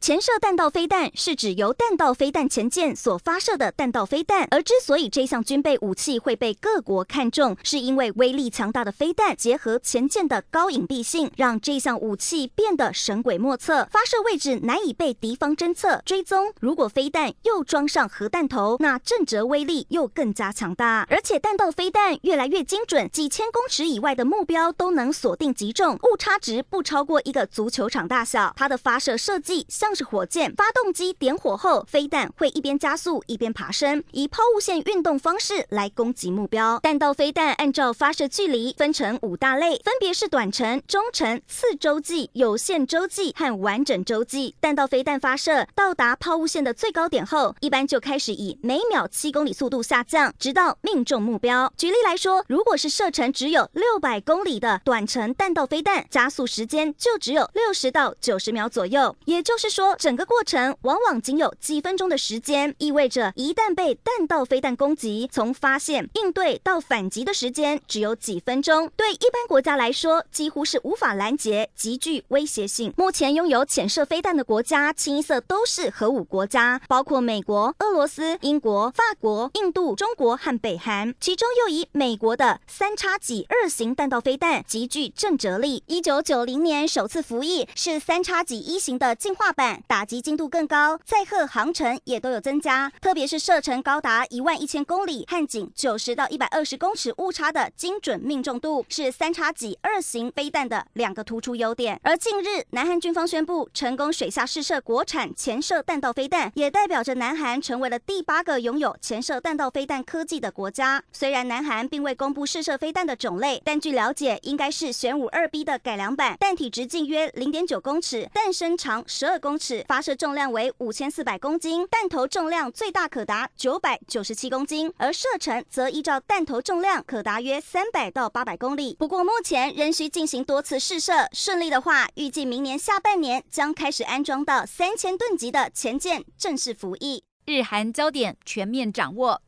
潜射弹道飞弹是指由弹道飞弹潜舰所发射的弹道飞弹，而之所以这项军备武器会被各国看重，是因为威力强大的飞弹结合潜舰的高隐蔽性，让这项武器变得神鬼莫测，发射位置难以被敌方侦测追踪。如果飞弹又装上核弹头，那震折威力又更加强大。而且弹道飞弹越来越精准，几千公尺以外的目标都能锁定击中，误差值不超过一个足球场大小。它的发射设计像。像是火箭发动机点火后，飞弹会一边加速一边爬升，以抛物线运动方式来攻击目标。弹道飞弹按照发射距离分成五大类，分别是短程、中程、次洲际、有限洲际和完整洲际。弹道飞弹发射到达抛物线的最高点后，一般就开始以每秒七公里速度下降，直到命中目标。举例来说，如果是射程只有六百公里的短程弹道飞弹，加速时间就只有六十到九十秒左右，也就是。说整个过程往往仅有几分钟的时间，意味着一旦被弹道飞弹攻击，从发现、应对到反击的时间只有几分钟，对一般国家来说几乎是无法拦截，极具威胁性。目前拥有潜射飞弹的国家清一色都是核武国家，包括美国、俄罗斯、英国、法国、印度、中国和北韩。其中又以美国的三叉戟二型弹道飞弹极具震慑力，一九九零年首次服役，是三叉戟一型的进化版。打击精度更高，载荷航程也都有增加，特别是射程高达一万一千公里和仅九十到一百二十公尺误差的精准命中度，是三叉戟二型飞弹的两个突出优点。而近日，南韩军方宣布成功水下试射国产潜射弹道飞弹，也代表着南韩成为了第八个拥有潜射弹道飞弹科技的国家。虽然南韩并未公布试射飞弹的种类，但据了解，应该是玄武二 B 的改良版，弹体直径约零点九公尺，弹身长十二公尺。发射重量为五千四百公斤，弹头重量最大可达九百九十七公斤，而射程则依照弹头重量可达约三百到八百公里。不过目前仍需进行多次试射，顺利的话，预计明年下半年将开始安装到三千吨级的前舰正式服役。日韩焦点全面掌握。